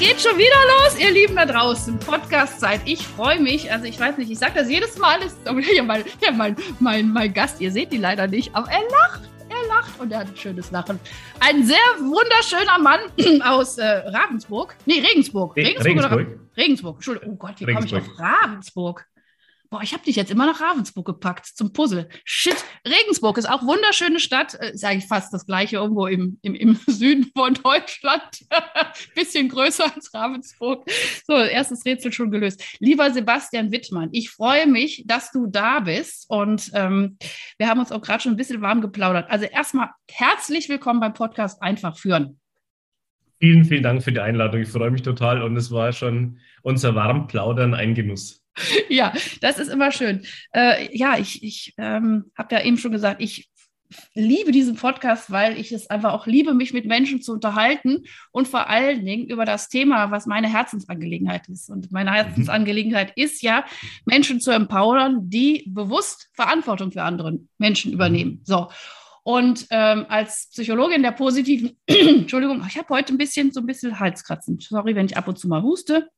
Geht schon wieder los, ihr Lieben da draußen. Podcast-Zeit. Ich freue mich. Also, ich weiß nicht, ich sage das jedes Mal. Ist, ja, mein, ja, mein, mein, mein Gast, ihr seht die leider nicht, aber er lacht. Er lacht und er hat ein schönes Lachen. Ein sehr wunderschöner Mann aus äh, Ravensburg. Nee, Regensburg. Regensburg. Regensburg. Regensburg. Entschuldigung. Oh Gott, wie komme ich auf Ravensburg? Boah, ich habe dich jetzt immer nach Ravensburg gepackt zum Puzzle. Shit, Regensburg ist auch wunderschöne Stadt. Äh, ist eigentlich fast das gleiche irgendwo im, im, im Süden von Deutschland. Bisschen größer als Ravensburg. So, erstes Rätsel schon gelöst. Lieber Sebastian Wittmann, ich freue mich, dass du da bist. Und ähm, wir haben uns auch gerade schon ein bisschen warm geplaudert. Also erstmal herzlich willkommen beim Podcast Einfach führen. Vielen, vielen Dank für die Einladung. Ich freue mich total und es war schon unser Warmplaudern ein Genuss. ja, das ist immer schön. Äh, ja, ich, ich ähm, habe ja eben schon gesagt, ich liebe diesen Podcast, weil ich es einfach auch liebe, mich mit Menschen zu unterhalten und vor allen Dingen über das Thema, was meine Herzensangelegenheit ist. Und meine mhm. Herzensangelegenheit ist ja, Menschen zu empowern, die bewusst Verantwortung für andere Menschen übernehmen. So. Und ähm, als Psychologin der positiven, Entschuldigung, ich habe heute ein bisschen so ein bisschen Halskratzen. Sorry, wenn ich ab und zu mal huste.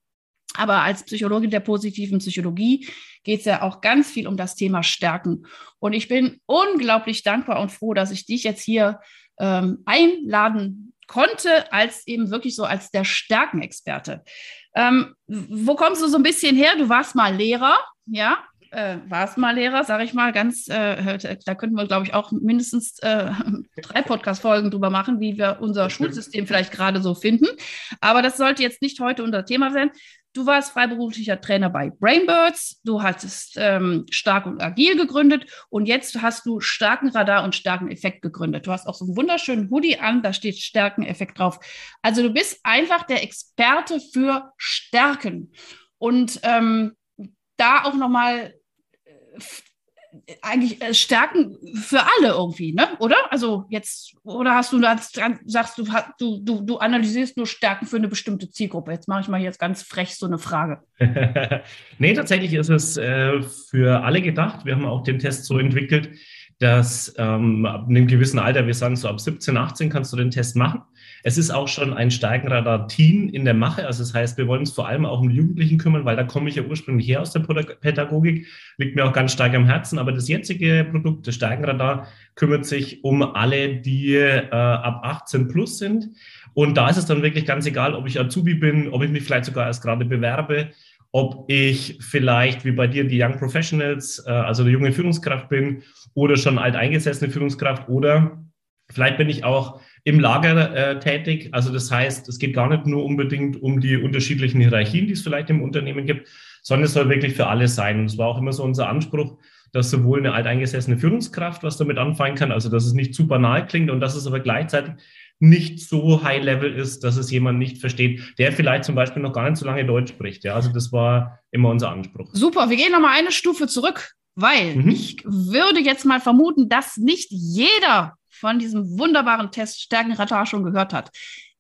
Aber als Psychologin der positiven Psychologie geht es ja auch ganz viel um das Thema Stärken. Und ich bin unglaublich dankbar und froh, dass ich dich jetzt hier ähm, einladen konnte, als eben wirklich so als der Stärkenexperte. Ähm, wo kommst du so ein bisschen her? Du warst mal Lehrer, ja? Äh, warst mal Lehrer, sage ich mal, ganz, äh, da könnten wir, glaube ich, auch mindestens äh, drei Podcast-Folgen drüber machen, wie wir unser Schulsystem vielleicht gerade so finden. Aber das sollte jetzt nicht heute unser Thema sein. Du warst freiberuflicher Trainer bei Brainbirds, du hattest ähm, Stark und Agil gegründet und jetzt hast du Starken Radar und Starken Effekt gegründet. Du hast auch so einen wunderschönen Hoodie an, da steht Stärken Effekt drauf. Also du bist einfach der Experte für Stärken. Und ähm, da auch nochmal eigentlich äh, Stärken für alle irgendwie, ne? Oder? Also jetzt, oder hast du sagst du, du, du, du analysierst nur Stärken für eine bestimmte Zielgruppe? Jetzt mache ich mal jetzt ganz frech so eine Frage. nee, tatsächlich ist es äh, für alle gedacht. Wir haben auch den Test so entwickelt, dass ähm, ab einem gewissen Alter, wir sagen so ab 17, 18, kannst du den Test machen. Es ist auch schon ein Steigenradar-Team in der Mache. Also das heißt, wir wollen uns vor allem auch um Jugendlichen kümmern, weil da komme ich ja ursprünglich her aus der Pädagogik, liegt mir auch ganz stark am Herzen. Aber das jetzige Produkt, das Steigenradar, kümmert sich um alle, die äh, ab 18 plus sind. Und da ist es dann wirklich ganz egal, ob ich Azubi bin, ob ich mich vielleicht sogar erst gerade bewerbe, ob ich vielleicht wie bei dir die Young Professionals, äh, also eine junge Führungskraft bin oder schon alteingesessene Führungskraft oder vielleicht bin ich auch im Lager äh, tätig. Also das heißt, es geht gar nicht nur unbedingt um die unterschiedlichen Hierarchien, die es vielleicht im Unternehmen gibt, sondern es soll wirklich für alle sein. Und es war auch immer so unser Anspruch, dass sowohl eine alteingesessene Führungskraft was damit anfangen kann, also dass es nicht zu banal klingt und dass es aber gleichzeitig nicht so high level ist, dass es jemand nicht versteht, der vielleicht zum Beispiel noch gar nicht so lange Deutsch spricht. Ja, also das war immer unser Anspruch. Super, wir gehen nochmal eine Stufe zurück, weil mhm. ich würde jetzt mal vermuten, dass nicht jeder von diesem wunderbaren Test Stärkenradar schon gehört hat.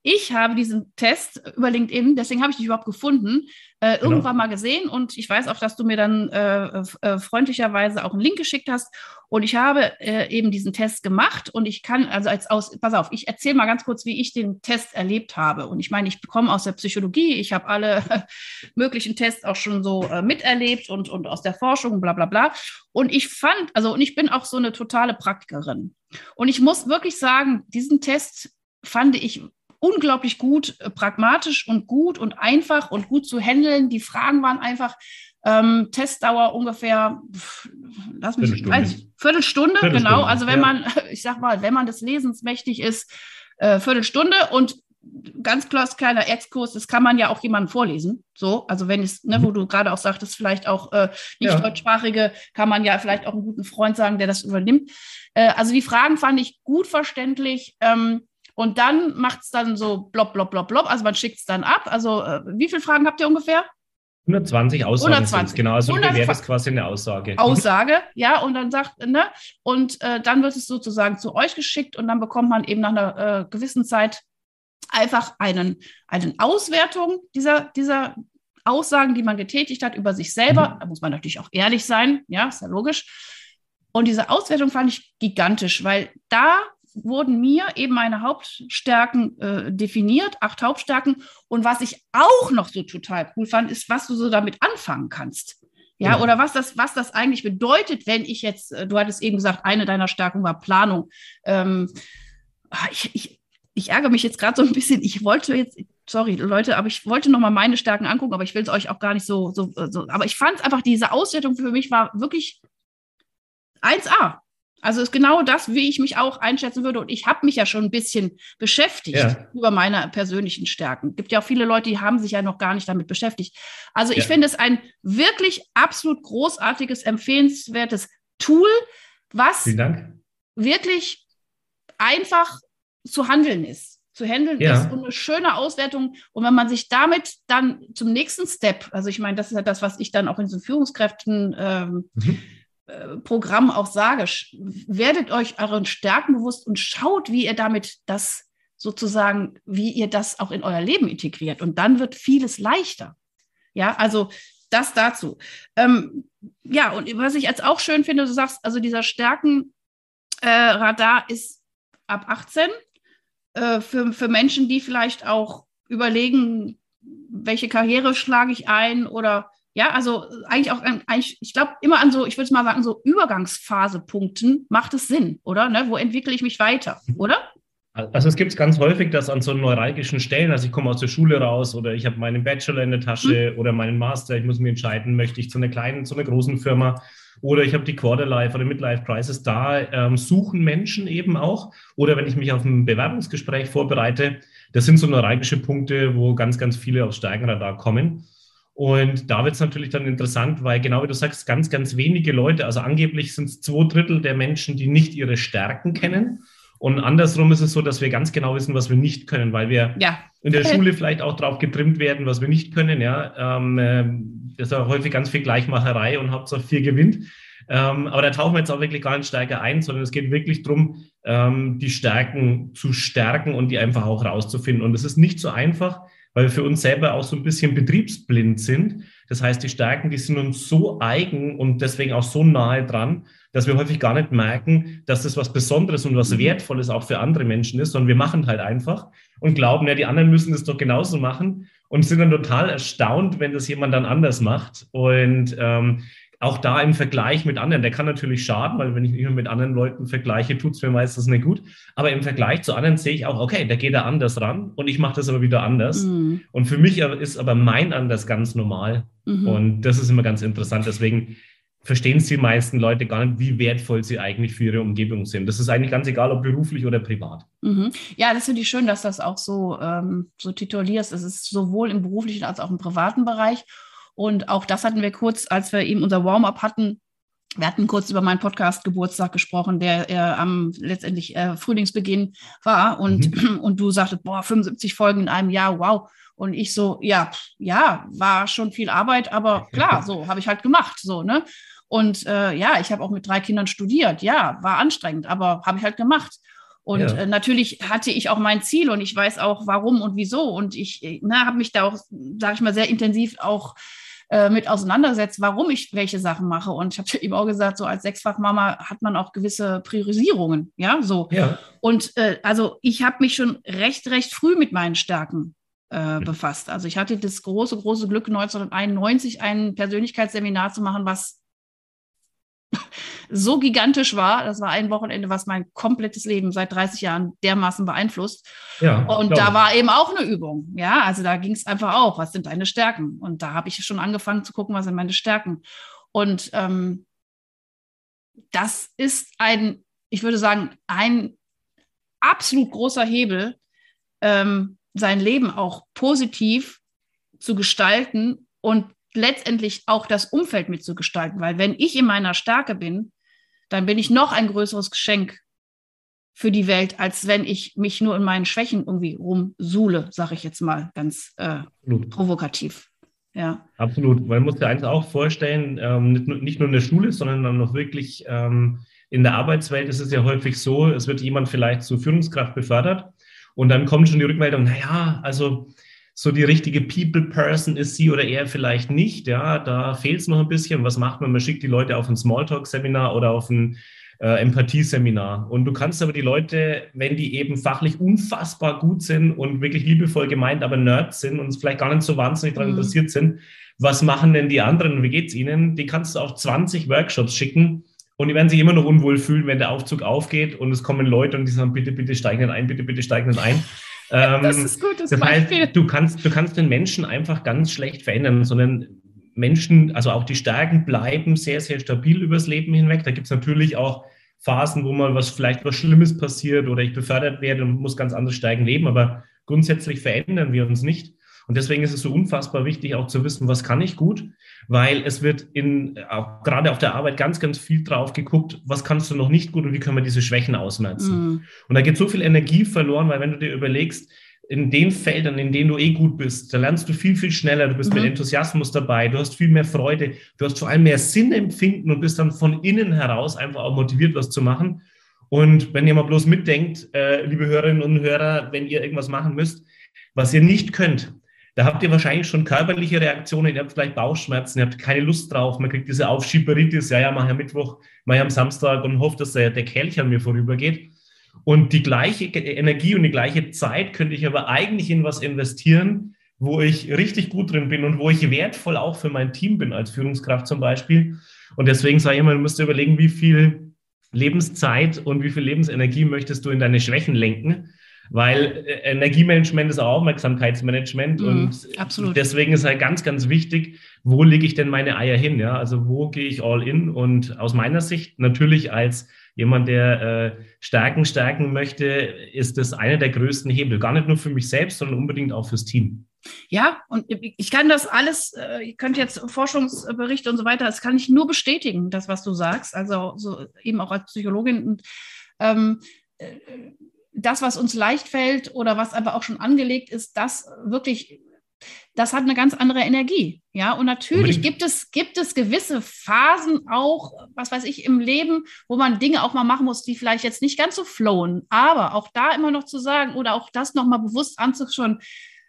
Ich habe diesen Test über LinkedIn, deswegen habe ich dich überhaupt gefunden, äh, genau. irgendwann mal gesehen und ich weiß auch, dass du mir dann äh, äh, freundlicherweise auch einen Link geschickt hast. Und ich habe äh, eben diesen Test gemacht und ich kann also als aus, pass auf, ich erzähle mal ganz kurz, wie ich den Test erlebt habe. Und ich meine, ich komme aus der Psychologie, ich habe alle möglichen Tests auch schon so äh, miterlebt und, und aus der Forschung, bla bla bla. Und ich fand, also und ich bin auch so eine totale Praktikerin. Und ich muss wirklich sagen, diesen Test fand ich unglaublich gut, äh, pragmatisch und gut und einfach und gut zu handeln. Die Fragen waren einfach ähm, Testdauer ungefähr, lass mich, Viertelstunde. Weiß Viertelstunde, Viertelstunde, genau. Also wenn ja. man, ich sag mal, wenn man des Lesens mächtig ist, äh, Viertelstunde und ganz klar kleiner Exkurs, das kann man ja auch jemandem vorlesen. So, also wenn es, ne, wo mhm. du gerade auch sagtest, vielleicht auch äh, nicht ja. deutschsprachige, kann man ja vielleicht auch einen guten Freund sagen, der das übernimmt. Äh, also die Fragen fand ich gut verständlich. Ähm, Und dann macht es dann so blob, blob, blob, blob. Also man schickt es dann ab. Also äh, wie viele Fragen habt ihr ungefähr? 120 Aussagen 120. genau. Also 100 wäre das quasi eine Aussage. Aussage, ja, und dann sagt, ne, und äh, dann wird es sozusagen zu euch geschickt und dann bekommt man eben nach einer äh, gewissen Zeit einfach einen, eine Auswertung dieser, dieser Aussagen, die man getätigt hat über sich selber. Mhm. Da muss man natürlich auch ehrlich sein, ja, ist ja logisch. Und diese Auswertung fand ich gigantisch, weil da wurden mir eben meine Hauptstärken äh, definiert, acht Hauptstärken. Und was ich auch noch so total cool fand, ist, was du so damit anfangen kannst. Ja, ja. oder was das, was das eigentlich bedeutet, wenn ich jetzt, äh, du hattest eben gesagt, eine deiner Stärken war Planung. Ähm, ah, ich, ich, ich ärgere mich jetzt gerade so ein bisschen. Ich wollte jetzt, sorry Leute, aber ich wollte noch mal meine Stärken angucken, aber ich will es euch auch gar nicht so, so, so. aber ich fand es einfach, diese Auswertung für mich war wirklich 1A. Also ist genau das, wie ich mich auch einschätzen würde. Und ich habe mich ja schon ein bisschen beschäftigt ja. über meine persönlichen Stärken. Es gibt ja auch viele Leute, die haben sich ja noch gar nicht damit beschäftigt. Also ich ja. finde es ein wirklich absolut großartiges, empfehlenswertes Tool, was wirklich einfach zu handeln ist. Zu handeln ja. ist und eine schöne Auswertung. Und wenn man sich damit dann zum nächsten Step, also ich meine, das ist ja das, was ich dann auch in so Führungskräften ähm, mhm Programm auch sage, werdet euch euren Stärken bewusst und schaut, wie ihr damit das sozusagen, wie ihr das auch in euer Leben integriert. Und dann wird vieles leichter. Ja, also das dazu. Ähm, ja, und was ich jetzt auch schön finde, du sagst, also dieser Stärkenradar äh, ist ab 18 äh, für, für Menschen, die vielleicht auch überlegen, welche Karriere schlage ich ein oder ja, also eigentlich auch, eigentlich, ich glaube, immer an so, ich würde mal sagen, so Übergangsphasepunkten macht es Sinn, oder? Ne? Wo entwickle ich mich weiter, oder? Also es gibt es ganz häufig, dass an so neuralgischen Stellen, also ich komme aus der Schule raus oder ich habe meinen Bachelor in der Tasche mhm. oder meinen Master, ich muss mir entscheiden, möchte ich zu einer kleinen, zu einer großen Firma oder ich habe die Quarterlife oder Midlife Crisis, da ähm, suchen Menschen eben auch. Oder wenn ich mich auf ein Bewerbungsgespräch vorbereite, das sind so neuralgische Punkte, wo ganz, ganz viele aufs Steigenradar kommen. Und da wird es natürlich dann interessant, weil genau wie du sagst, ganz, ganz wenige Leute, also angeblich sind es zwei Drittel der Menschen, die nicht ihre Stärken kennen. Und andersrum ist es so, dass wir ganz genau wissen, was wir nicht können, weil wir ja. in der Schule vielleicht auch drauf getrimmt werden, was wir nicht können. Ja, ähm, äh, das ist auch häufig ganz viel Gleichmacherei und Hauptsache vier gewinnt. Ähm, aber da tauchen wir jetzt auch wirklich gar nicht stärker ein, sondern es geht wirklich darum, ähm, die Stärken zu stärken und die einfach auch rauszufinden. Und es ist nicht so einfach, weil wir für uns selber auch so ein bisschen betriebsblind sind. Das heißt, die Stärken, die sind uns so eigen und deswegen auch so nahe dran, dass wir häufig gar nicht merken, dass das was Besonderes und was mhm. Wertvolles auch für andere Menschen ist, sondern wir machen halt einfach und glauben, ja, die anderen müssen das doch genauso machen und sind dann total erstaunt, wenn das jemand dann anders macht. Und ähm, auch da im Vergleich mit anderen, der kann natürlich schaden, weil wenn ich mich mit anderen Leuten vergleiche, tut es mir meistens nicht gut. Aber im Vergleich zu anderen sehe ich auch, okay, der geht da anders ran und ich mache das aber wieder anders. Mhm. Und für mich ist aber mein anders ganz normal. Mhm. Und das ist immer ganz interessant. Deswegen verstehen es die meisten Leute gar nicht, wie wertvoll sie eigentlich für ihre Umgebung sind. Das ist eigentlich ganz egal, ob beruflich oder privat. Mhm. Ja, das finde ich schön, dass das auch so, ähm, so titulierst. Es ist sowohl im beruflichen als auch im privaten Bereich. Und auch das hatten wir kurz, als wir eben unser Warm-up hatten. Wir hatten kurz über meinen Podcast Geburtstag gesprochen, der äh, am letztendlich äh, Frühlingsbeginn war. Und, mhm. und du sagtest, boah, 75 Folgen in einem Jahr, wow. Und ich so, ja, ja, war schon viel Arbeit, aber klar, so habe ich halt gemacht, so, ne? Und äh, ja, ich habe auch mit drei Kindern studiert. Ja, war anstrengend, aber habe ich halt gemacht. Und ja. äh, natürlich hatte ich auch mein Ziel und ich weiß auch, warum und wieso. Und ich äh, ne, habe mich da auch, sage ich mal, sehr intensiv auch äh, mit auseinandersetzt, warum ich welche Sachen mache. Und ich habe eben auch gesagt, so als Sechsfachmama hat man auch gewisse Priorisierungen, ja, so. Ja. Und äh, also ich habe mich schon recht, recht früh mit meinen Stärken äh, befasst. Also ich hatte das große, große Glück, 1991 ein Persönlichkeitsseminar zu machen, was so gigantisch war. Das war ein Wochenende, was mein komplettes Leben seit 30 Jahren dermaßen beeinflusst. Ja, und da war eben auch eine Übung. Ja, also da ging es einfach auch, was sind deine Stärken? Und da habe ich schon angefangen zu gucken, was sind meine Stärken. Und ähm, das ist ein, ich würde sagen, ein absolut großer Hebel, ähm, sein Leben auch positiv zu gestalten und letztendlich auch das Umfeld mitzugestalten. Weil wenn ich in meiner Stärke bin, dann bin ich noch ein größeres Geschenk für die Welt, als wenn ich mich nur in meinen Schwächen irgendwie rumsuhle, sage ich jetzt mal ganz äh, provokativ. Ja. Absolut, weil man muss sich eins auch vorstellen, ähm, nicht, nur, nicht, nur in der Schule, sondern dann noch wirklich ähm, in der Arbeitswelt ist es ja häufig so, es wird jemand vielleicht zur Führungskraft befördert und dann kommt schon die Rückmeldung, naja, also so die richtige People-Person ist sie oder er vielleicht nicht. Ja, da fehlt es noch ein bisschen. Was macht man? Man schickt die Leute auf ein Smalltalk-Seminar oder auf ein äh, Empathieseminar. Und du kannst aber die Leute, wenn die eben fachlich unfassbar gut sind und wirklich liebevoll gemeint, aber Nerds sind und vielleicht gar nicht so wahnsinnig daran mhm. interessiert sind, was machen denn die anderen? Wie geht's ihnen? Die kannst du auf 20 Workshops schicken. Und die werden sich immer noch unwohl fühlen, wenn der Aufzug aufgeht und es kommen Leute und die sagen, bitte, bitte steigen ein, bitte, bitte steigen ein. Ähm, das ist gut, das, das heißt, du kannst, du kannst den Menschen einfach ganz schlecht verändern, sondern Menschen, also auch die Stärken bleiben sehr, sehr stabil übers Leben hinweg. Da gibt es natürlich auch Phasen, wo mal was vielleicht was Schlimmes passiert oder ich befördert werde und muss ganz anders steigen leben, aber grundsätzlich verändern wir uns nicht. Und deswegen ist es so unfassbar wichtig, auch zu wissen, was kann ich gut, weil es wird in, auch gerade auf der Arbeit ganz, ganz viel drauf geguckt, was kannst du noch nicht gut und wie können wir diese Schwächen ausmerzen. Mhm. Und da geht so viel Energie verloren, weil wenn du dir überlegst, in den Feldern, in denen du eh gut bist, da lernst du viel, viel schneller, du bist mhm. mit Enthusiasmus dabei, du hast viel mehr Freude, du hast vor allem mehr Sinnempfinden und bist dann von innen heraus einfach auch motiviert, was zu machen. Und wenn ihr mal bloß mitdenkt, äh, liebe Hörerinnen und Hörer, wenn ihr irgendwas machen müsst, was ihr nicht könnt, da habt ihr wahrscheinlich schon körperliche Reaktionen, ihr habt vielleicht Bauchschmerzen, ihr habt keine Lust drauf, man kriegt diese Aufschieberitis, ja, ja, mach ja Mittwoch, mach ja am Samstag und hofft, dass der, der Kelch an mir vorübergeht. Und die gleiche Energie und die gleiche Zeit könnte ich aber eigentlich in was investieren, wo ich richtig gut drin bin und wo ich wertvoll auch für mein Team bin, als Führungskraft zum Beispiel. Und deswegen sage ich immer, du musst dir überlegen, wie viel Lebenszeit und wie viel Lebensenergie möchtest du in deine Schwächen lenken weil äh, Energiemanagement ist auch Aufmerksamkeitsmanagement mm, und absolut. deswegen ist halt ganz, ganz wichtig, wo lege ich denn meine Eier hin? Ja, also wo gehe ich all in? Und aus meiner Sicht natürlich als jemand, der äh, Stärken stärken möchte, ist das einer der größten Hebel. Gar nicht nur für mich selbst, sondern unbedingt auch fürs Team. Ja, und ich kann das alles, äh, ihr könnt jetzt Forschungsberichte und so weiter, das kann ich nur bestätigen, das, was du sagst, also so eben auch als Psychologin. Und ähm, äh, das, was uns leicht fällt oder was aber auch schon angelegt ist, das wirklich, das hat eine ganz andere Energie. Ja, und natürlich gibt es, gibt es gewisse Phasen auch, was weiß ich, im Leben, wo man Dinge auch mal machen muss, die vielleicht jetzt nicht ganz so flowen. Aber auch da immer noch zu sagen oder auch das nochmal bewusst anzuschauen,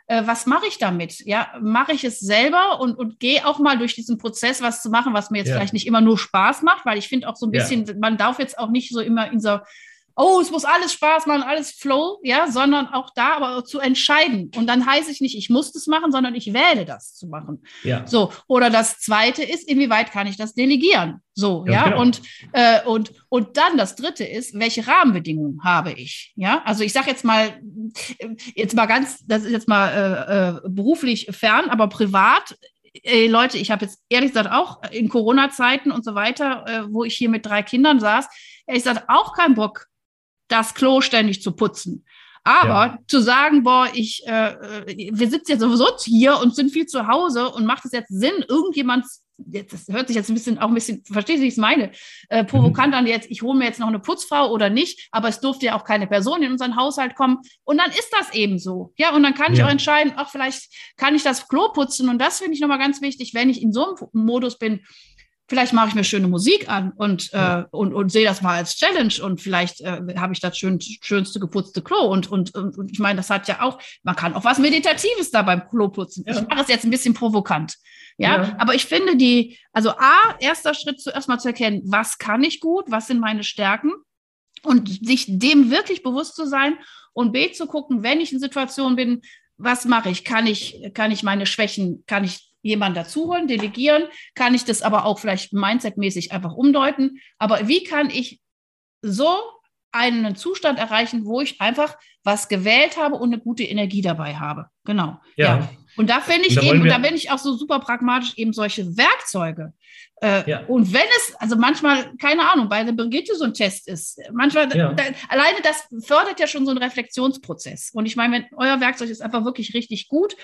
äh, was mache ich damit? Ja, mache ich es selber und, und gehe auch mal durch diesen Prozess was zu machen, was mir jetzt ja. vielleicht nicht immer nur Spaß macht, weil ich finde auch so ein bisschen, ja. man darf jetzt auch nicht so immer in so oh, es muss alles Spaß machen, alles Flow, ja, sondern auch da aber zu entscheiden. Und dann heiße ich nicht, ich muss das machen, sondern ich wähle das zu machen. Ja. So. Oder das zweite ist, inwieweit kann ich das delegieren? So, ja. ja? Genau. Und, äh, und, und dann das dritte ist, welche Rahmenbedingungen habe ich? Ja, also ich sage jetzt mal, jetzt mal ganz, das ist jetzt mal äh, äh, beruflich fern, aber privat Leute, ich habe jetzt ehrlich gesagt auch in Corona-Zeiten und so weiter, äh, wo ich hier mit drei Kindern saß, ehrlich gesagt auch keinen Bock, das Klo ständig zu putzen. Aber ja. zu sagen, boah, ich, äh, äh, wir sitzen jetzt sowieso hier und sind viel zu Hause und macht es jetzt Sinn, irgendjemand, das hört sich jetzt ein bisschen, auch ein bisschen, verstehst du, wie ich es meine, äh, provokant mhm. an jetzt, ich hole mir jetzt noch eine Putzfrau oder nicht, aber es durfte ja auch keine Person in unseren Haushalt kommen und dann ist das eben so. Ja, und dann kann ich ja. auch entscheiden, ach, vielleicht kann ich das Klo putzen und das finde ich nochmal ganz wichtig, wenn ich in so einem Modus bin, vielleicht mache ich mir schöne Musik an und, ja. äh, und, und sehe das mal als Challenge und vielleicht äh, habe ich das schön, schönste geputzte Klo. Und, und, und, ich meine, das hat ja auch, man kann auch was Meditatives da beim Klo putzen. Ja. Ich mache es jetzt ein bisschen provokant. Ja? ja, aber ich finde die, also A, erster Schritt zuerst mal zu erkennen, was kann ich gut, was sind meine Stärken und sich dem wirklich bewusst zu sein und B, zu gucken, wenn ich in Situationen bin, was mache ich? Kann ich, kann ich meine Schwächen, kann ich jemanden dazuholen, delegieren, kann ich das aber auch vielleicht mindsetmäßig einfach umdeuten. Aber wie kann ich so einen Zustand erreichen, wo ich einfach was gewählt habe und eine gute Energie dabei habe? Genau. Ja. ja. Und da finde ich da eben, da bin ich auch so super pragmatisch, eben solche Werkzeuge. Äh, ja. Und wenn es, also manchmal, keine Ahnung, bei der Brigitte so ein Test ist, manchmal, ja. da, alleine das fördert ja schon so einen Reflexionsprozess. Und ich meine, wenn euer Werkzeug ist einfach wirklich richtig gut,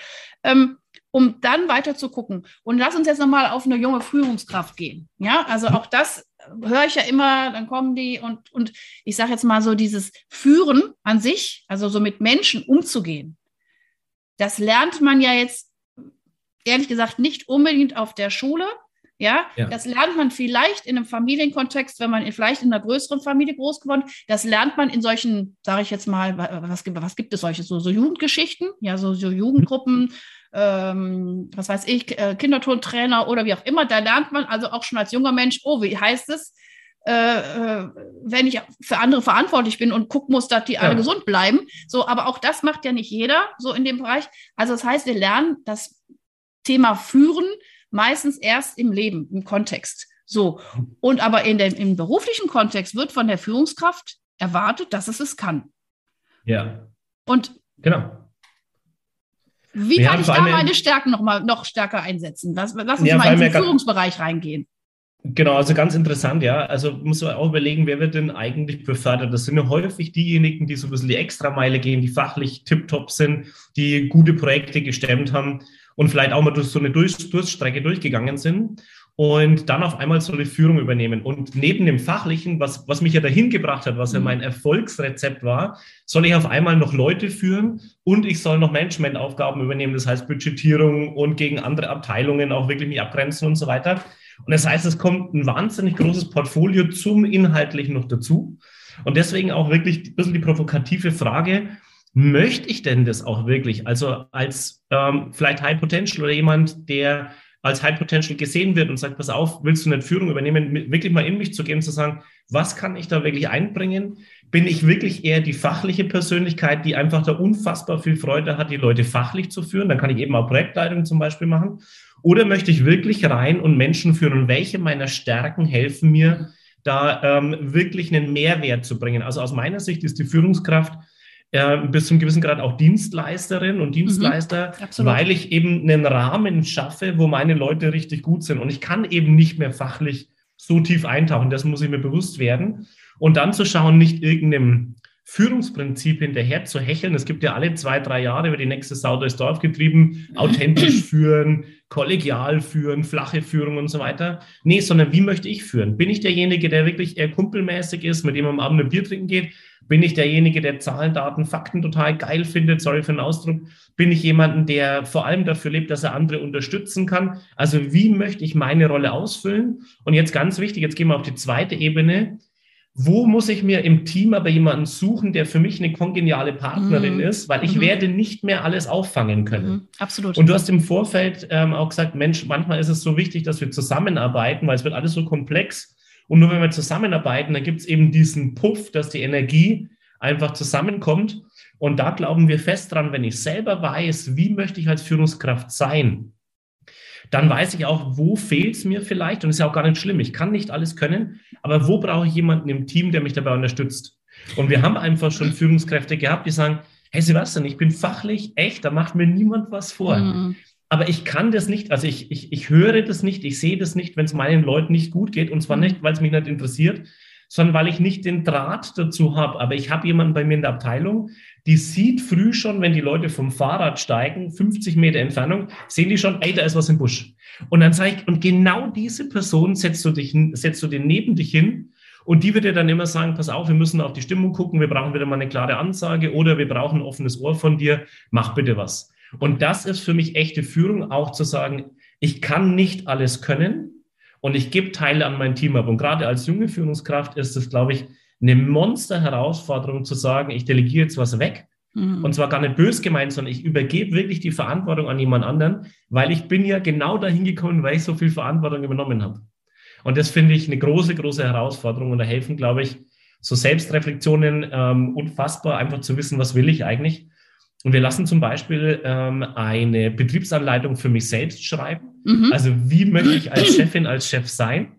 ähm, um dann weiter zu gucken. Und lass uns jetzt nochmal auf eine junge Führungskraft gehen. Ja, also auch das höre ich ja immer, dann kommen die und, und ich sage jetzt mal so, dieses Führen an sich, also so mit Menschen umzugehen, das lernt man ja jetzt ehrlich gesagt nicht unbedingt auf der Schule. Ja, ja, das lernt man vielleicht in einem Familienkontext, wenn man vielleicht in einer größeren Familie groß geworden Das lernt man in solchen, sage ich jetzt mal, was gibt, was gibt es solche, so, so Jugendgeschichten, ja, so, so Jugendgruppen, ähm, was weiß ich, äh, Kindertontrainer oder wie auch immer. Da lernt man also auch schon als junger Mensch, oh, wie heißt es, äh, äh, wenn ich für andere verantwortlich bin und gucken muss, dass die ja. alle gesund bleiben. So, aber auch das macht ja nicht jeder so in dem Bereich. Also das heißt, wir lernen das Thema Führen meistens erst im Leben, im Kontext. So. Und aber in dem, im beruflichen Kontext wird von der Führungskraft erwartet, dass es es kann. Ja. Und genau. Wie wir kann ich da meine Stärken noch mal noch stärker einsetzen? Lass, lass uns ja, mal in den Führungsbereich reingehen. Genau, also ganz interessant, ja. Also muss man auch überlegen, wer wird denn eigentlich befördert? Das sind ja häufig diejenigen, die so ein bisschen die Extrameile gehen, die fachlich tiptop sind, die gute Projekte gestemmt haben und vielleicht auch mal durch so eine Durststrecke durchgegangen sind und dann auf einmal so eine Führung übernehmen. Und neben dem Fachlichen, was, was mich ja dahin gebracht hat, was ja mhm. mein Erfolgsrezept war, soll ich auf einmal noch Leute führen und ich soll noch Managementaufgaben übernehmen, das heißt Budgetierung und gegen andere Abteilungen auch wirklich mich abgrenzen und so weiter. Und das heißt, es kommt ein wahnsinnig großes Portfolio zum Inhaltlichen noch dazu. Und deswegen auch wirklich ein bisschen die provokative Frage, möchte ich denn das auch wirklich? Also als ähm, vielleicht High Potential oder jemand, der als High Potential gesehen wird und sagt, pass auf, willst du eine Führung übernehmen, wirklich mal in mich zu gehen, zu sagen, was kann ich da wirklich einbringen? Bin ich wirklich eher die fachliche Persönlichkeit, die einfach da unfassbar viel Freude hat, die Leute fachlich zu führen? Dann kann ich eben auch Projektleitung zum Beispiel machen. Oder möchte ich wirklich rein und Menschen führen? Und welche meiner Stärken helfen mir, da ähm, wirklich einen Mehrwert zu bringen? Also aus meiner Sicht ist die Führungskraft äh, bis zum gewissen Grad auch Dienstleisterin und. Dienstleister, mhm, weil ich eben einen Rahmen schaffe, wo meine Leute richtig gut sind. Und ich kann eben nicht mehr fachlich so tief eintauchen. Das muss ich mir bewusst werden. Und dann zu schauen, nicht irgendeinem Führungsprinzip hinterher zu hecheln. Es gibt ja alle zwei, drei Jahre über die nächste Sau durchs Dorf getrieben, authentisch führen, kollegial führen, flache Führung und so weiter. Nee, sondern wie möchte ich führen? Bin ich derjenige, der wirklich eher kumpelmäßig ist, mit dem am Abend ein Bier trinken geht? Bin ich derjenige, der Zahlen, Daten, Fakten total geil findet? Sorry für den Ausdruck. Bin ich jemanden, der vor allem dafür lebt, dass er andere unterstützen kann? Also wie möchte ich meine Rolle ausfüllen? Und jetzt ganz wichtig, jetzt gehen wir auf die zweite Ebene. Wo muss ich mir im Team aber jemanden suchen, der für mich eine kongeniale Partnerin mhm. ist, weil ich mhm. werde nicht mehr alles auffangen können. Mhm. Absolut. Und du hast im Vorfeld ähm, auch gesagt, Mensch, manchmal ist es so wichtig, dass wir zusammenarbeiten, weil es wird alles so komplex. Und nur wenn wir zusammenarbeiten, dann gibt es eben diesen Puff, dass die Energie einfach zusammenkommt. Und da glauben wir fest dran, wenn ich selber weiß, wie möchte ich als Führungskraft sein, dann weiß ich auch, wo fehlt es mir vielleicht. Und ist ja auch gar nicht schlimm. Ich kann nicht alles können, aber wo brauche ich jemanden im Team, der mich dabei unterstützt? Und wir haben einfach schon Führungskräfte gehabt, die sagen, hey Sebastian, ich bin fachlich echt, da macht mir niemand was vor. Mhm. Aber ich kann das nicht, also ich, ich, ich höre das nicht, ich sehe das nicht, wenn es meinen Leuten nicht gut geht. Und zwar mhm. nicht, weil es mich nicht interessiert, sondern weil ich nicht den Draht dazu habe. Aber ich habe jemanden bei mir in der Abteilung, die sieht früh schon, wenn die Leute vom Fahrrad steigen, 50 Meter Entfernung, sehen die schon, ey, da ist was im Busch. Und dann sage ich, und genau diese Person setzt du, dich, setzt du den neben dich hin und die wird dir dann immer sagen, pass auf, wir müssen auf die Stimmung gucken, wir brauchen wieder mal eine klare Ansage oder wir brauchen ein offenes Ohr von dir, mach bitte was. Und das ist für mich echte Führung, auch zu sagen, ich kann nicht alles können und ich gebe Teile an mein Team ab. Und gerade als junge Führungskraft ist es, glaube ich, eine Monster-Herausforderung zu sagen, ich delegiere jetzt was weg. Mhm. Und zwar gar nicht bös gemeint, sondern ich übergebe wirklich die Verantwortung an jemand anderen, weil ich bin ja genau dahin gekommen, weil ich so viel Verantwortung übernommen habe. Und das finde ich eine große, große Herausforderung. Und da helfen, glaube ich, so Selbstreflexionen ähm, unfassbar, einfach zu wissen, was will ich eigentlich und wir lassen zum Beispiel ähm, eine Betriebsanleitung für mich selbst schreiben. Mhm. Also wie möchte ich als Chefin, als Chef sein?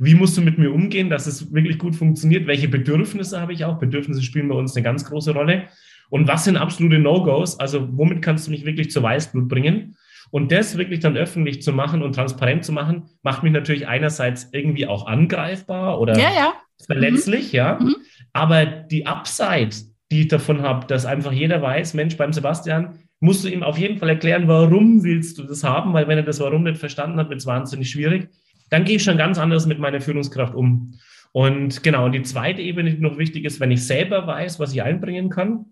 Wie musst du mit mir umgehen, dass es wirklich gut funktioniert? Welche Bedürfnisse habe ich auch? Bedürfnisse spielen bei uns eine ganz große Rolle. Und was sind absolute No-Gos? Also womit kannst du mich wirklich zur Weißblut bringen? Und das wirklich dann öffentlich zu machen und transparent zu machen, macht mich natürlich einerseits irgendwie auch angreifbar oder ja, ja. verletzlich, mhm. ja. Mhm. Aber die Upside, die ich davon habe, dass einfach jeder weiß, Mensch, beim Sebastian musst du ihm auf jeden Fall erklären, warum willst du das haben, weil wenn er das Warum nicht verstanden hat, wird es wahnsinnig schwierig. dann gehe ich schon ganz anders mit meiner Führungskraft um. Und genau, die zweite Ebene, die noch wichtig ist, wenn ich selber weiß, was ich einbringen kann,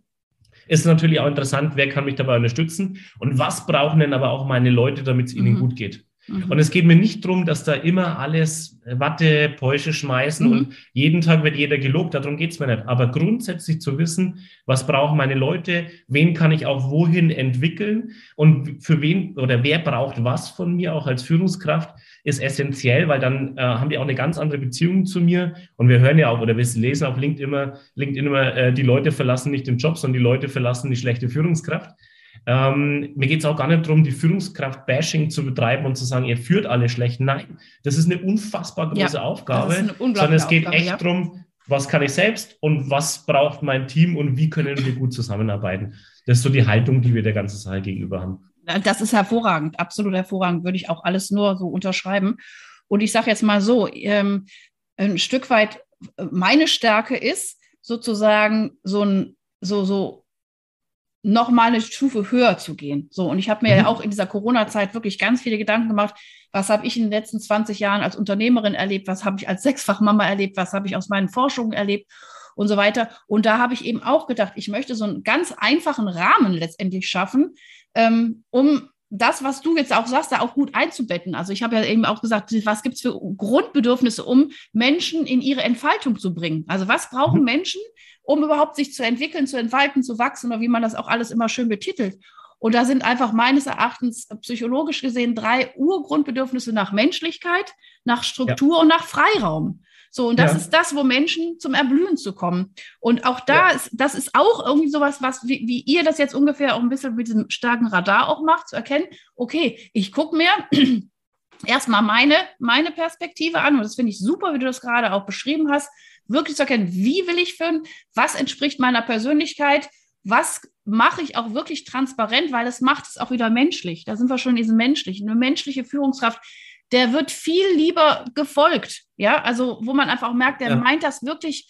ist natürlich auch interessant, wer kann mich dabei unterstützen und was brauchen denn aber auch meine Leute, damit es ihnen mhm. gut geht. Mhm. Und es geht mir nicht darum, dass da immer alles Watte, Päusche schmeißen mhm. und jeden Tag wird jeder gelobt, darum geht es mir nicht. Aber grundsätzlich zu wissen, was brauchen meine Leute, wen kann ich auch wohin entwickeln und für wen oder wer braucht was von mir auch als Führungskraft, ist essentiell, weil dann äh, haben die auch eine ganz andere Beziehung zu mir. Und wir hören ja auch oder wir lesen auf LinkedIn immer, LinkedIn immer äh, die Leute verlassen nicht den Job, sondern die Leute verlassen die schlechte Führungskraft. Ähm, mir geht es auch gar nicht darum, die Führungskraft-Bashing zu betreiben und zu sagen, ihr führt alle schlecht. Nein, das ist eine unfassbar große ja, Aufgabe, sondern es geht Aufgabe, echt ja. darum, was kann ich selbst und was braucht mein Team und wie können wir gut zusammenarbeiten. Das ist so die Haltung, die wir der ganzen Sache gegenüber haben. Das ist hervorragend, absolut hervorragend, würde ich auch alles nur so unterschreiben. Und ich sage jetzt mal so, ähm, ein Stück weit äh, meine Stärke ist sozusagen so ein so so noch mal eine Stufe höher zu gehen. So, und ich habe mir mhm. ja auch in dieser Corona-Zeit wirklich ganz viele Gedanken gemacht, was habe ich in den letzten 20 Jahren als Unternehmerin erlebt, was habe ich als Sechsfachmama erlebt, was habe ich aus meinen Forschungen erlebt und so weiter. Und da habe ich eben auch gedacht, ich möchte so einen ganz einfachen Rahmen letztendlich schaffen, ähm, um das, was du jetzt auch sagst, da auch gut einzubetten. Also ich habe ja eben auch gesagt, was gibt es für Grundbedürfnisse, um Menschen in ihre Entfaltung zu bringen? Also was brauchen mhm. Menschen, um überhaupt sich zu entwickeln, zu entfalten, zu wachsen oder wie man das auch alles immer schön betitelt. Und da sind einfach meines Erachtens psychologisch gesehen drei Urgrundbedürfnisse nach Menschlichkeit, nach Struktur ja. und nach Freiraum. So, und das ja. ist das, wo Menschen zum Erblühen zu kommen. Und auch da ja. ist, das ist auch irgendwie sowas, was, wie, wie, ihr das jetzt ungefähr auch ein bisschen mit diesem starken Radar auch macht, zu erkennen, okay, ich gucke mir erstmal meine, meine Perspektive an, und das finde ich super, wie du das gerade auch beschrieben hast, wirklich zu erkennen, wie will ich führen, was entspricht meiner Persönlichkeit, was mache ich auch wirklich transparent, weil es macht es auch wieder menschlich. Da sind wir schon in diesem menschlichen. Eine menschliche Führungskraft, der wird viel lieber gefolgt. Ja, also wo man einfach auch merkt, der ja. meint das wirklich,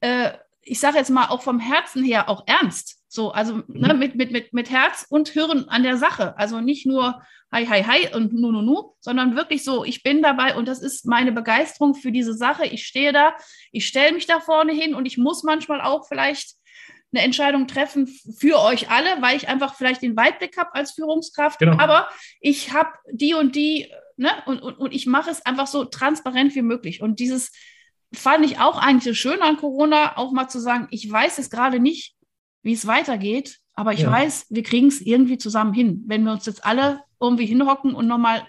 äh, ich sage jetzt mal auch vom Herzen her auch ernst. So, also ne, mhm. ne, mit, mit, mit, mit Herz und Hirn an der Sache. Also nicht nur hi, hi, hi und nu, nu, nu, sondern wirklich so, ich bin dabei und das ist meine Begeisterung für diese Sache. Ich stehe da, ich stelle mich da vorne hin und ich muss manchmal auch vielleicht eine Entscheidung treffen für euch alle, weil ich einfach vielleicht den Weitblick habe als Führungskraft. Genau. Aber ich habe die und die, ne, und, und, und ich mache es einfach so transparent wie möglich. Und dieses fand ich auch eigentlich so schön an Corona, auch mal zu sagen, ich weiß es gerade nicht, wie es weitergeht, aber ich ja. weiß, wir kriegen es irgendwie zusammen hin. Wenn wir uns jetzt alle irgendwie hinhocken und nochmal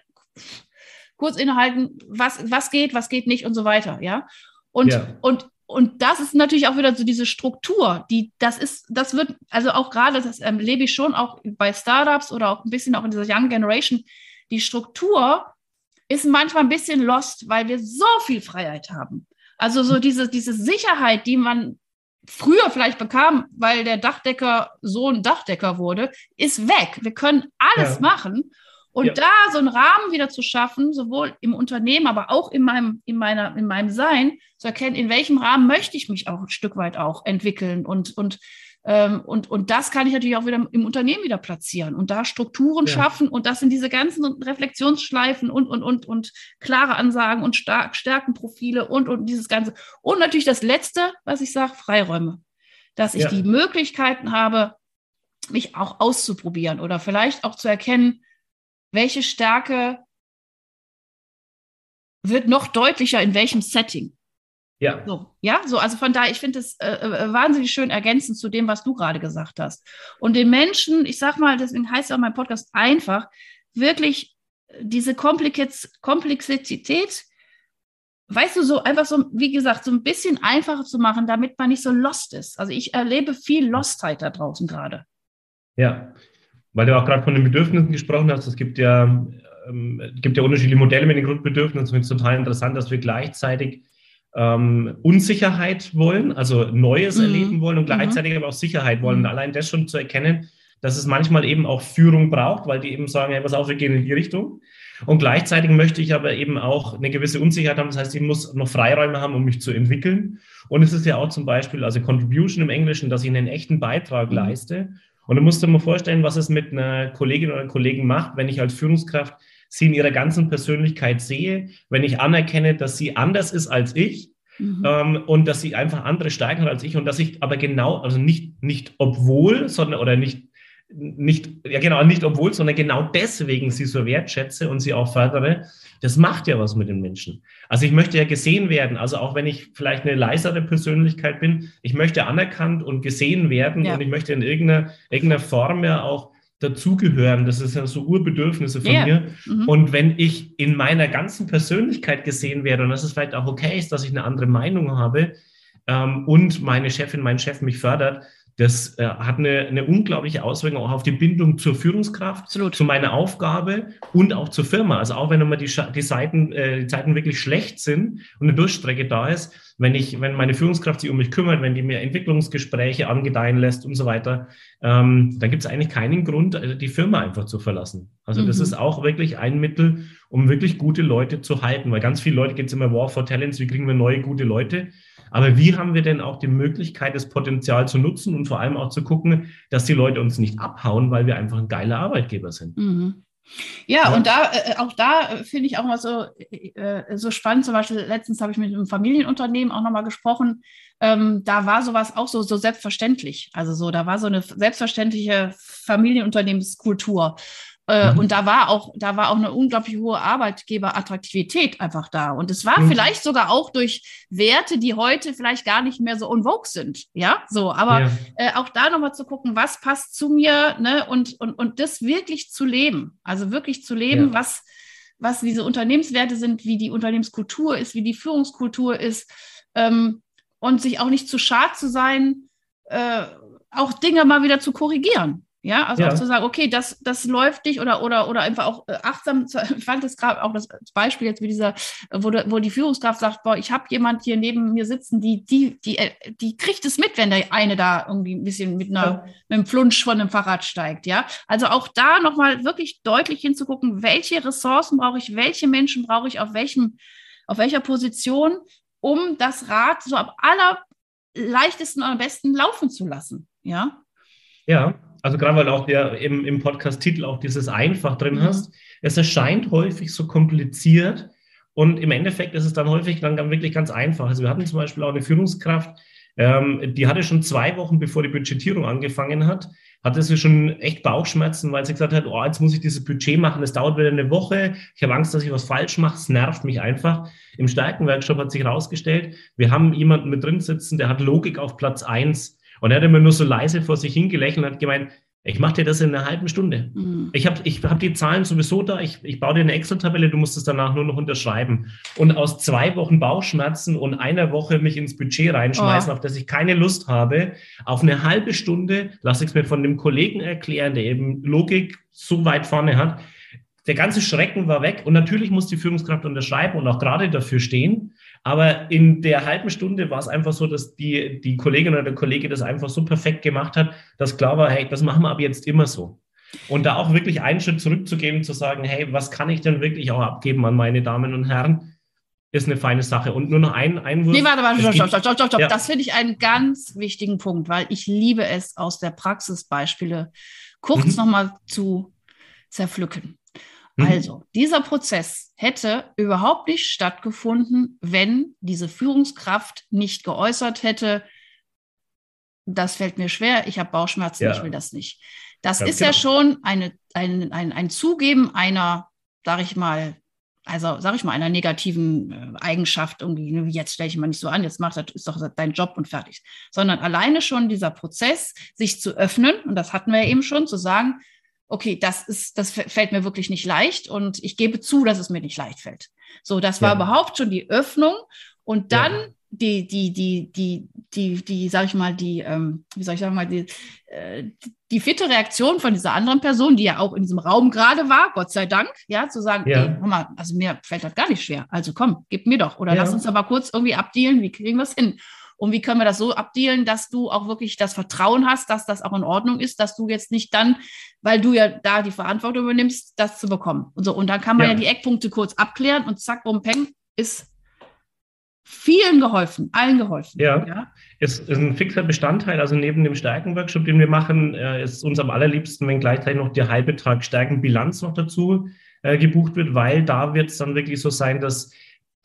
kurz innehalten, was, was geht, was geht nicht und so weiter, ja. Und, ja. und, und das ist natürlich auch wieder so diese Struktur, die, das ist, das wird, also auch gerade, das erlebe ich schon auch bei Startups oder auch ein bisschen auch in dieser Young Generation, die Struktur ist manchmal ein bisschen lost, weil wir so viel Freiheit haben. Also so diese, diese Sicherheit, die man früher vielleicht bekam, weil der Dachdecker so ein Dachdecker wurde, ist weg. Wir können alles ja. machen. Und ja. da so einen Rahmen wieder zu schaffen, sowohl im Unternehmen, aber auch in meinem, in meiner, in meinem Sein, zu erkennen, in welchem Rahmen möchte ich mich auch ein Stück weit auch entwickeln und, und und, und das kann ich natürlich auch wieder im Unternehmen wieder platzieren und da Strukturen ja. schaffen und das sind diese ganzen Reflexionsschleifen und, und, und, und klare Ansagen und Stark Stärkenprofile und, und dieses Ganze. Und natürlich das Letzte, was ich sage, Freiräume. Dass ich ja. die Möglichkeiten habe, mich auch auszuprobieren oder vielleicht auch zu erkennen, welche Stärke wird noch deutlicher in welchem Setting. Ja. So, ja, so, also von daher, ich finde es äh, äh, wahnsinnig schön ergänzend zu dem, was du gerade gesagt hast. Und den Menschen, ich sag mal, deswegen heißt ja auch mein Podcast einfach, wirklich diese Komplexität, weißt du, so einfach so, wie gesagt, so ein bisschen einfacher zu machen, damit man nicht so lost ist. Also ich erlebe viel Lostheit da draußen gerade. Ja, weil du auch gerade von den Bedürfnissen gesprochen hast. Es gibt ja, ähm, gibt ja unterschiedliche Modelle mit den Grundbedürfnissen. Ich finde es total interessant, dass wir gleichzeitig ähm, Unsicherheit wollen, also Neues mhm. erleben wollen und mhm. gleichzeitig mhm. aber auch Sicherheit wollen. Und mhm. allein das schon zu erkennen, dass es manchmal eben auch Führung braucht, weil die eben sagen, hey, pass auf, wir gehen in die Richtung. Und gleichzeitig möchte ich aber eben auch eine gewisse Unsicherheit haben. Das heißt, ich muss noch Freiräume haben, um mich zu entwickeln. Und es ist ja auch zum Beispiel, also Contribution im Englischen, dass ich einen echten Beitrag mhm. leiste. Und du musst dir mal vorstellen, was es mit einer Kollegin oder Kollegen macht, wenn ich als Führungskraft sie in ihrer ganzen Persönlichkeit sehe, wenn ich anerkenne, dass sie anders ist als ich mhm. ähm, und dass sie einfach andere Stärken hat als ich und dass ich aber genau, also nicht, nicht obwohl, sondern oder nicht nicht, ja genau, nicht obwohl, sondern genau deswegen sie so wertschätze und sie auch fördere, das macht ja was mit den Menschen. Also ich möchte ja gesehen werden, also auch wenn ich vielleicht eine leisere Persönlichkeit bin, ich möchte anerkannt und gesehen werden ja. und ich möchte in irgendeiner, irgendeiner Form ja auch dazugehören. Das ist ja so Urbedürfnisse von yeah. mir. Mhm. Und wenn ich in meiner ganzen Persönlichkeit gesehen werde und dass es vielleicht auch okay ist, dass ich eine andere Meinung habe ähm, und meine Chefin, mein Chef mich fördert, das äh, hat eine, eine, unglaubliche Auswirkung auch auf die Bindung zur Führungskraft, Absolut. zu meiner Aufgabe und auch zur Firma. Also auch wenn immer die, die, Seiten, äh, die Zeiten wirklich schlecht sind und eine Durchstrecke da ist, wenn ich, wenn meine Führungskraft sich um mich kümmert, wenn die mir Entwicklungsgespräche angedeihen lässt und so weiter, ähm, dann gibt es eigentlich keinen Grund, äh, die Firma einfach zu verlassen. Also mhm. das ist auch wirklich ein Mittel, um wirklich gute Leute zu halten, weil ganz viele Leute geht es immer War for Talents, wie kriegen wir neue gute Leute? Aber wie haben wir denn auch die Möglichkeit, das Potenzial zu nutzen und vor allem auch zu gucken, dass die Leute uns nicht abhauen, weil wir einfach ein geiler Arbeitgeber sind? Mhm. Ja, ja, und da äh, auch da äh, finde ich auch mal so, äh, so spannend. Zum Beispiel letztens habe ich mit einem Familienunternehmen auch nochmal gesprochen. Ähm, da war sowas auch so, so selbstverständlich. Also so, da war so eine selbstverständliche Familienunternehmenskultur. Äh, mhm. Und da war auch, da war auch eine unglaublich hohe Arbeitgeberattraktivität einfach da. Und es war mhm. vielleicht sogar auch durch Werte, die heute vielleicht gar nicht mehr so unvogue sind. Ja, so. Aber ja. Äh, auch da nochmal zu gucken, was passt zu mir, ne? Und, und, und das wirklich zu leben. Also wirklich zu leben, ja. was, was diese Unternehmenswerte sind, wie die Unternehmenskultur ist, wie die Führungskultur ist. Ähm, und sich auch nicht zu schad zu sein, äh, auch Dinge mal wieder zu korrigieren. Ja, also ja. auch zu sagen, okay, das, das läuft nicht oder, oder, oder einfach auch äh, achtsam, ich fand das gerade auch das Beispiel jetzt mit dieser, wo, wo die Führungskraft sagt, boah, ich habe jemand hier neben mir sitzen, die, die, die, äh, die kriegt es mit, wenn der eine da irgendwie ein bisschen mit, einer, ja. mit einem Flunsch von einem Fahrrad steigt, ja. Also auch da nochmal wirklich deutlich hinzugucken, welche Ressourcen brauche ich, welche Menschen brauche ich, auf welchem, auf welcher Position, um das Rad so am allerleichtesten und am besten laufen zu lassen, ja. Ja, also gerade weil auch der im, im Podcast-Titel auch dieses einfach drin mhm. hast, es erscheint häufig so kompliziert und im Endeffekt ist es dann häufig dann wirklich ganz einfach. Also wir hatten zum Beispiel auch eine Führungskraft, ähm, die hatte schon zwei Wochen, bevor die Budgetierung angefangen hat, hatte sie schon echt Bauchschmerzen, weil sie gesagt hat, oh, jetzt muss ich dieses Budget machen, es dauert wieder eine Woche, ich habe Angst, dass ich was falsch mache, es nervt mich einfach. Im Stärkenworkshop hat sich herausgestellt, wir haben jemanden mit drin sitzen, der hat Logik auf Platz eins und er hat immer nur so leise vor sich hingelächelt und hat gemeint, ich mache dir das in einer halben Stunde. Mhm. Ich habe ich hab die Zahlen sowieso da. Ich, ich baue dir eine Excel-Tabelle, du musst es danach nur noch unterschreiben. Und aus zwei Wochen Bauchschmerzen und einer Woche mich ins Budget reinschmeißen, oh. auf das ich keine Lust habe, auf eine halbe Stunde, lasse ich es mir von dem Kollegen erklären, der eben Logik so weit vorne hat. Der ganze Schrecken war weg und natürlich muss die Führungskraft unterschreiben und auch gerade dafür stehen. Aber in der halben Stunde war es einfach so, dass die, die Kollegin oder der Kollege das einfach so perfekt gemacht hat, dass klar war, hey, das machen wir ab jetzt immer so. Und da auch wirklich einen Schritt zurückzugeben, zu sagen, hey, was kann ich denn wirklich auch abgeben an meine Damen und Herren, ist eine feine Sache. Und nur noch ein Einwurf. Nee, warte, warte, stopp, stopp, stopp, stopp, stopp. Ja. Das finde ich einen ganz wichtigen Punkt, weil ich liebe es, aus der Praxisbeispiele kurz mhm. nochmal zu zerpflücken. Mhm. Also, dieser Prozess hätte überhaupt nicht stattgefunden, wenn diese Führungskraft nicht geäußert hätte, das fällt mir schwer, ich habe Bauchschmerzen, ja. ich will das nicht. Das ja, ist genau. ja schon eine, ein, ein, ein Zugeben einer, sage ich mal, also sage ich mal, einer negativen äh, Eigenschaft, irgendwie, ne, jetzt stelle ich mal nicht so an, jetzt macht das ist doch dein Job und fertig. Sondern alleine schon dieser Prozess, sich zu öffnen, und das hatten wir ja eben schon, zu sagen, okay, das ist, das fällt mir wirklich nicht leicht und ich gebe zu, dass es mir nicht leicht fällt. So, das war ja. überhaupt schon die Öffnung und dann ja. die, die, die, die, die, die, sag ich mal, die, ähm, wie soll ich sagen mal, die, äh, die fitte Reaktion von dieser anderen Person, die ja auch in diesem Raum gerade war, Gott sei Dank, ja, zu sagen, ja. ey, mal, also mir fällt das gar nicht schwer. Also komm, gib mir doch. Oder lass uns aber kurz irgendwie abdealen, wie kriegen wir es hin? Und wie können wir das so abdealen, dass du auch wirklich das Vertrauen hast, dass das auch in Ordnung ist, dass du jetzt nicht dann, weil du ja da die Verantwortung übernimmst, das zu bekommen. Und so. Und dann kann man ja, ja die Eckpunkte kurz abklären und zack, bumm, peng, ist vielen geholfen, allen geholfen. Ja, ja. Ist, ist ein fixer Bestandteil. Also neben dem Stärkenworkshop, den wir machen, äh, ist uns am allerliebsten, wenn gleichzeitig noch der halbe Tag Stärkenbilanz noch dazu äh, gebucht wird, weil da wird es dann wirklich so sein, dass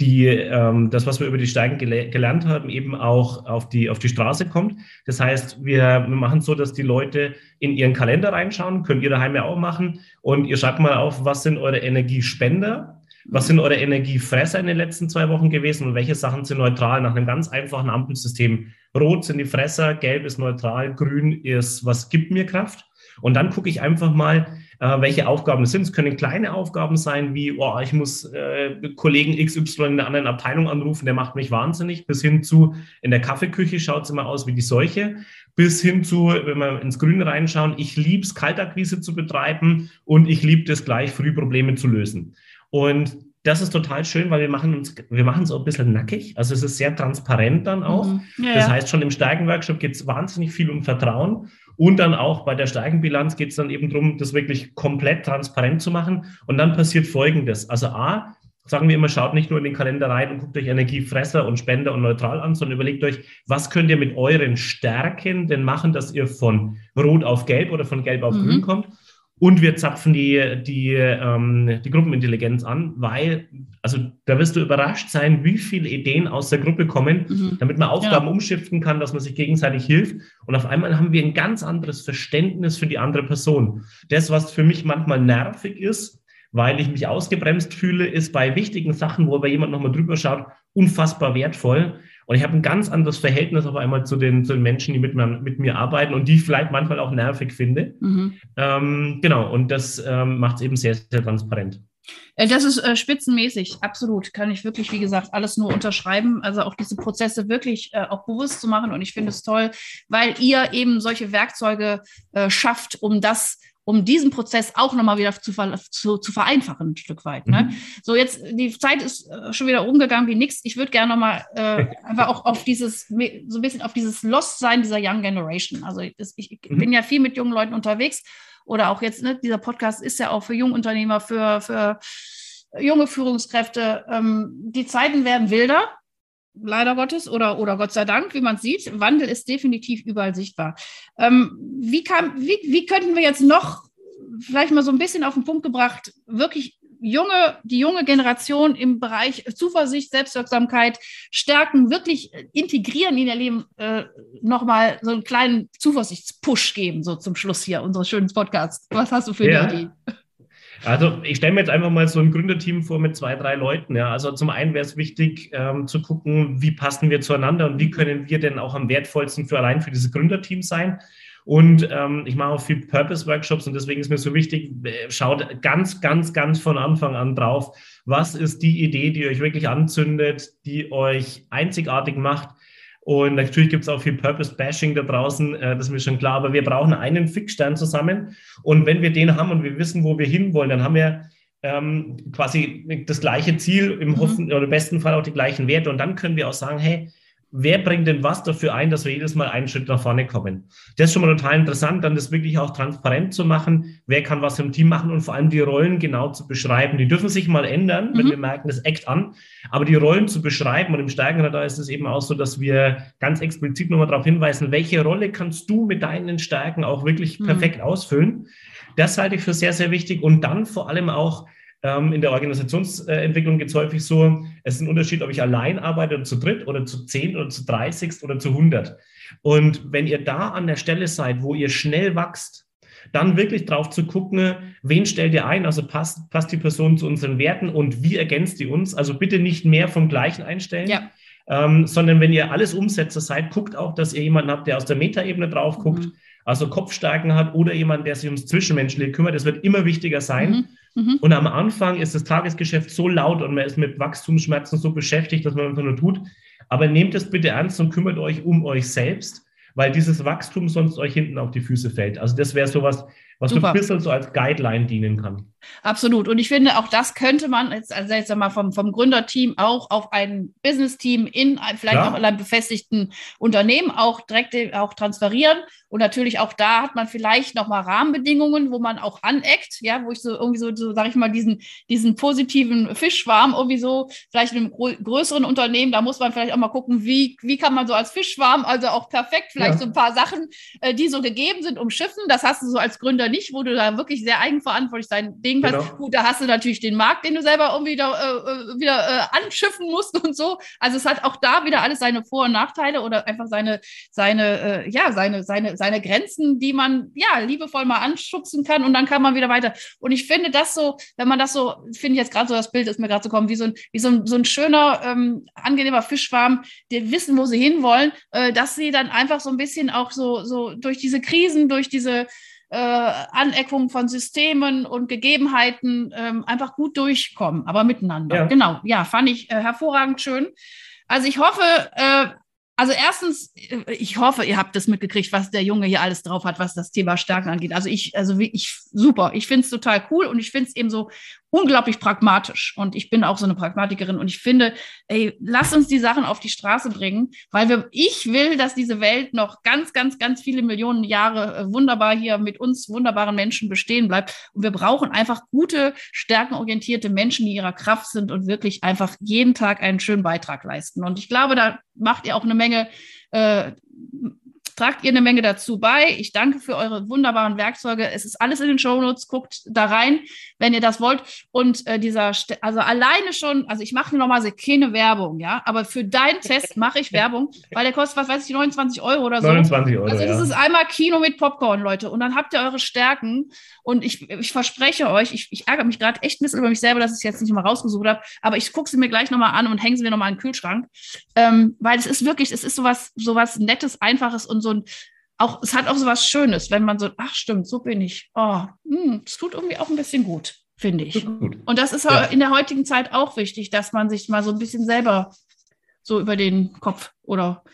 die, ähm, das, was wir über die Steigen gele gelernt haben, eben auch auf die, auf die Straße kommt. Das heißt, wir, wir machen so, dass die Leute in ihren Kalender reinschauen, könnt ihr daheim ja auch machen und ihr schreibt mal auf, was sind eure Energiespender, was sind eure Energiefresser in den letzten zwei Wochen gewesen und welche Sachen sind neutral nach einem ganz einfachen Ampelsystem. Rot sind die Fresser, gelb ist neutral, grün ist, was gibt mir Kraft. Und dann gucke ich einfach mal, äh, welche Aufgaben es sind. Es können kleine Aufgaben sein, wie, oh, ich muss äh, Kollegen XY in einer anderen Abteilung anrufen, der macht mich wahnsinnig, bis hin zu, in der Kaffeeküche schaut es immer aus wie die Seuche, bis hin zu, wenn wir ins Grüne reinschauen, ich liebe es, Kaltakquise zu betreiben und ich liebe es gleich, früh Probleme zu lösen. Und das ist total schön, weil wir machen uns, wir machen es auch ein bisschen nackig. Also es ist sehr transparent dann auch. Mhm. Ja, das heißt, schon im Steigenworkshop geht es wahnsinnig viel um Vertrauen. Und dann auch bei der Steigenbilanz geht es dann eben darum, das wirklich komplett transparent zu machen. Und dann passiert Folgendes. Also A, sagen wir immer, schaut nicht nur in den Kalender rein und guckt euch Energiefresser und Spender und neutral an, sondern überlegt euch, was könnt ihr mit euren Stärken denn machen, dass ihr von Rot auf Gelb oder von Gelb auf mhm. Grün kommt. Und wir zapfen die, die, ähm, die Gruppenintelligenz an, weil, also da wirst du überrascht sein, wie viele Ideen aus der Gruppe kommen, mhm. damit man Aufgaben ja. umschiften kann, dass man sich gegenseitig hilft. Und auf einmal haben wir ein ganz anderes Verständnis für die andere Person. Das, was für mich manchmal nervig ist, weil ich mich ausgebremst fühle, ist bei wichtigen Sachen, wo aber jemand nochmal drüber schaut, unfassbar wertvoll. Und ich habe ein ganz anderes Verhältnis auf einmal zu den, zu den Menschen, die mit, mir, mit mir arbeiten und die ich vielleicht manchmal auch nervig finde. Mhm. Ähm, genau, und das ähm, macht es eben sehr, sehr transparent. Äh, das ist äh, spitzenmäßig, absolut. Kann ich wirklich, wie gesagt, alles nur unterschreiben. Also auch diese Prozesse wirklich äh, auch bewusst zu machen. Und ich finde es toll, weil ihr eben solche Werkzeuge äh, schafft, um das um diesen Prozess auch nochmal wieder zu, zu, zu, vereinfachen, ein Stück weit. Ne? Mhm. So, jetzt, die Zeit ist äh, schon wieder umgegangen wie nichts. Ich würde gerne nochmal äh, einfach auch auf dieses, so ein bisschen auf dieses Lost-Sein dieser Young Generation. Also das, ich mhm. bin ja viel mit jungen Leuten unterwegs oder auch jetzt, ne, dieser Podcast ist ja auch für Jungunternehmer, für, für junge Führungskräfte. Ähm, die Zeiten werden wilder leider Gottes oder, oder Gott sei Dank, wie man sieht. Wandel ist definitiv überall sichtbar. Ähm, wie, kam, wie, wie könnten wir jetzt noch vielleicht mal so ein bisschen auf den Punkt gebracht, wirklich junge, die junge Generation im Bereich Zuversicht, Selbstwirksamkeit stärken, wirklich integrieren in ihr Leben, äh, nochmal so einen kleinen Zuversichtspush geben, so zum Schluss hier unseres schönen Podcasts. Was hast du für ja. eine Idee? Also ich stelle mir jetzt einfach mal so ein Gründerteam vor mit zwei, drei Leuten. Ja. Also zum einen wäre es wichtig ähm, zu gucken, wie passen wir zueinander und wie können wir denn auch am wertvollsten für allein für dieses Gründerteam sein. Und ähm, ich mache auch viel Purpose-Workshops und deswegen ist mir so wichtig, äh, schaut ganz, ganz, ganz von Anfang an drauf, was ist die Idee, die euch wirklich anzündet, die euch einzigartig macht und natürlich gibt es auch viel Purpose-Bashing da draußen, äh, das ist mir schon klar, aber wir brauchen einen Fixstern zusammen. Und wenn wir den haben und wir wissen, wo wir hinwollen, dann haben wir ähm, quasi das gleiche Ziel, im mhm. Hoffen, oder im besten Fall auch die gleichen Werte. Und dann können wir auch sagen, hey, wer bringt denn was dafür ein, dass wir jedes Mal einen Schritt nach vorne kommen. Das ist schon mal total interessant, dann das wirklich auch transparent zu machen, wer kann was im Team machen und vor allem die Rollen genau zu beschreiben. Die dürfen sich mal ändern, wenn mhm. wir merken, das eckt an, aber die Rollen zu beschreiben und im Steigenradar ist es eben auch so, dass wir ganz explizit nochmal darauf hinweisen, welche Rolle kannst du mit deinen Stärken auch wirklich mhm. perfekt ausfüllen. Das halte ich für sehr, sehr wichtig und dann vor allem auch in der Organisationsentwicklung geht es häufig so, es ist ein Unterschied, ob ich allein arbeite oder zu dritt oder zu zehn oder zu dreißig oder zu hundert. Und wenn ihr da an der Stelle seid, wo ihr schnell wächst, dann wirklich drauf zu gucken, wen stellt ihr ein, also passt, passt die Person zu unseren Werten und wie ergänzt die uns. Also bitte nicht mehr vom Gleichen einstellen. Ja. Ähm, sondern wenn ihr alles Umsetzer seid, guckt auch, dass ihr jemanden habt, der aus der Metaebene drauf guckt, mhm. also Kopfstärken hat oder jemand, der sich ums Zwischenmenschliche kümmert. Das wird immer wichtiger sein. Mhm. Mhm. Und am Anfang ist das Tagesgeschäft so laut und man ist mit Wachstumsschmerzen so beschäftigt, dass man einfach nur tut. Aber nehmt es bitte ernst und kümmert euch um euch selbst, weil dieses Wachstum sonst euch hinten auf die Füße fällt. Also das wäre sowas, was Super. so ein bisschen so als Guideline dienen kann. Absolut. Und ich finde, auch das könnte man jetzt, also jetzt mal vom, vom Gründerteam auch auf ein Business-Team in vielleicht Klar. auch in einem befestigten Unternehmen auch direkt auch transferieren. Und natürlich auch da hat man vielleicht nochmal Rahmenbedingungen, wo man auch aneckt, ja, wo ich so irgendwie so, so sage ich mal, diesen, diesen positiven Fischschwarm irgendwie so, vielleicht in einem größeren Unternehmen, da muss man vielleicht auch mal gucken, wie, wie kann man so als Fischschwarm, also auch perfekt, vielleicht ja. so ein paar Sachen, äh, die so gegeben sind, umschiffen. Das hast du so als Gründer oder nicht, wo du da wirklich sehr eigenverantwortlich dein Ding genau. hast. Gut, da hast du natürlich den Markt, den du selber irgendwie wieder, äh, wieder äh, anschiffen musst und so. Also es hat auch da wieder alles seine Vor- und Nachteile oder einfach seine, seine, äh, ja, seine, seine, seine Grenzen, die man ja liebevoll mal anschubsen kann und dann kann man wieder weiter. Und ich finde das so, wenn man das so, finde ich jetzt gerade so, das Bild ist mir gerade so kommen, wie so ein, wie so ein, so ein schöner, ähm, angenehmer Fischschwarm, die wissen, wo sie hinwollen, äh, dass sie dann einfach so ein bisschen auch so, so durch diese Krisen, durch diese äh, Aneckung von Systemen und Gegebenheiten ähm, einfach gut durchkommen, aber miteinander. Ja. Genau, ja, fand ich äh, hervorragend schön. Also ich hoffe, äh, also erstens, äh, ich hoffe, ihr habt das mitgekriegt, was der Junge hier alles drauf hat, was das Thema Stärken angeht. Also ich, also wie ich, super. Ich finde es total cool und ich finde es eben so unglaublich pragmatisch. Und ich bin auch so eine Pragmatikerin und ich finde, ey, lass uns die Sachen auf die Straße bringen, weil wir, ich will, dass diese Welt noch ganz, ganz, ganz viele Millionen Jahre äh, wunderbar hier mit uns wunderbaren Menschen bestehen bleibt. Und wir brauchen einfach gute, stärkenorientierte Menschen, die ihrer Kraft sind und wirklich einfach jeden Tag einen schönen Beitrag leisten. Und ich glaube, da macht ihr auch eine Menge äh, tragt ihr eine Menge dazu bei. Ich danke für eure wunderbaren Werkzeuge. Es ist alles in den Show Notes. Guckt da rein, wenn ihr das wollt. Und äh, dieser, St also alleine schon, also ich mache nochmal keine Werbung, ja, aber für deinen Test mache ich Werbung, weil der kostet, was weiß ich, 29 Euro oder so. 29 Euro. Also das ja. ist einmal Kino mit Popcorn, Leute. Und dann habt ihr eure Stärken. Und ich, ich verspreche euch, ich, ich ärgere mich gerade echt ein bisschen über mich selber, dass ich es jetzt nicht mal rausgesucht habe, aber ich gucke sie mir gleich nochmal an und hänge sie mir nochmal in den Kühlschrank. Ähm, weil es ist wirklich, es ist sowas, sowas Nettes, Einfaches und so ein, auch, es hat auch so was Schönes, wenn man so, ach stimmt, so bin ich. Oh, hm, es tut irgendwie auch ein bisschen gut, finde ich. Gut. Und das ist ja. in der heutigen Zeit auch wichtig, dass man sich mal so ein bisschen selber so über den Kopf oder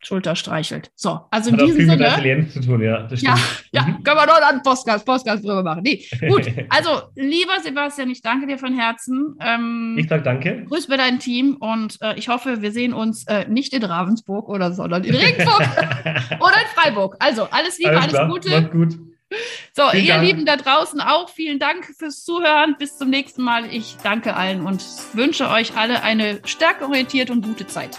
Schulter streichelt. So, also in Hat diesem Sinne. Mit zu tun, ja, ja, ja, mhm. können wir noch einen Podcast, Podcast drüber machen. Nee, gut. Also, lieber Sebastian, ich danke dir von Herzen. Ähm, ich sage danke. Grüß mir dein Team und äh, ich hoffe, wir sehen uns äh, nicht in Ravensburg oder sondern in Regensburg oder in Freiburg. Also, alles Liebe, alles, alles Gute. Macht gut. So, vielen ihr Dank. Lieben da draußen auch, vielen Dank fürs Zuhören. Bis zum nächsten Mal. Ich danke allen und wünsche euch alle eine stärkeorientierte und gute Zeit.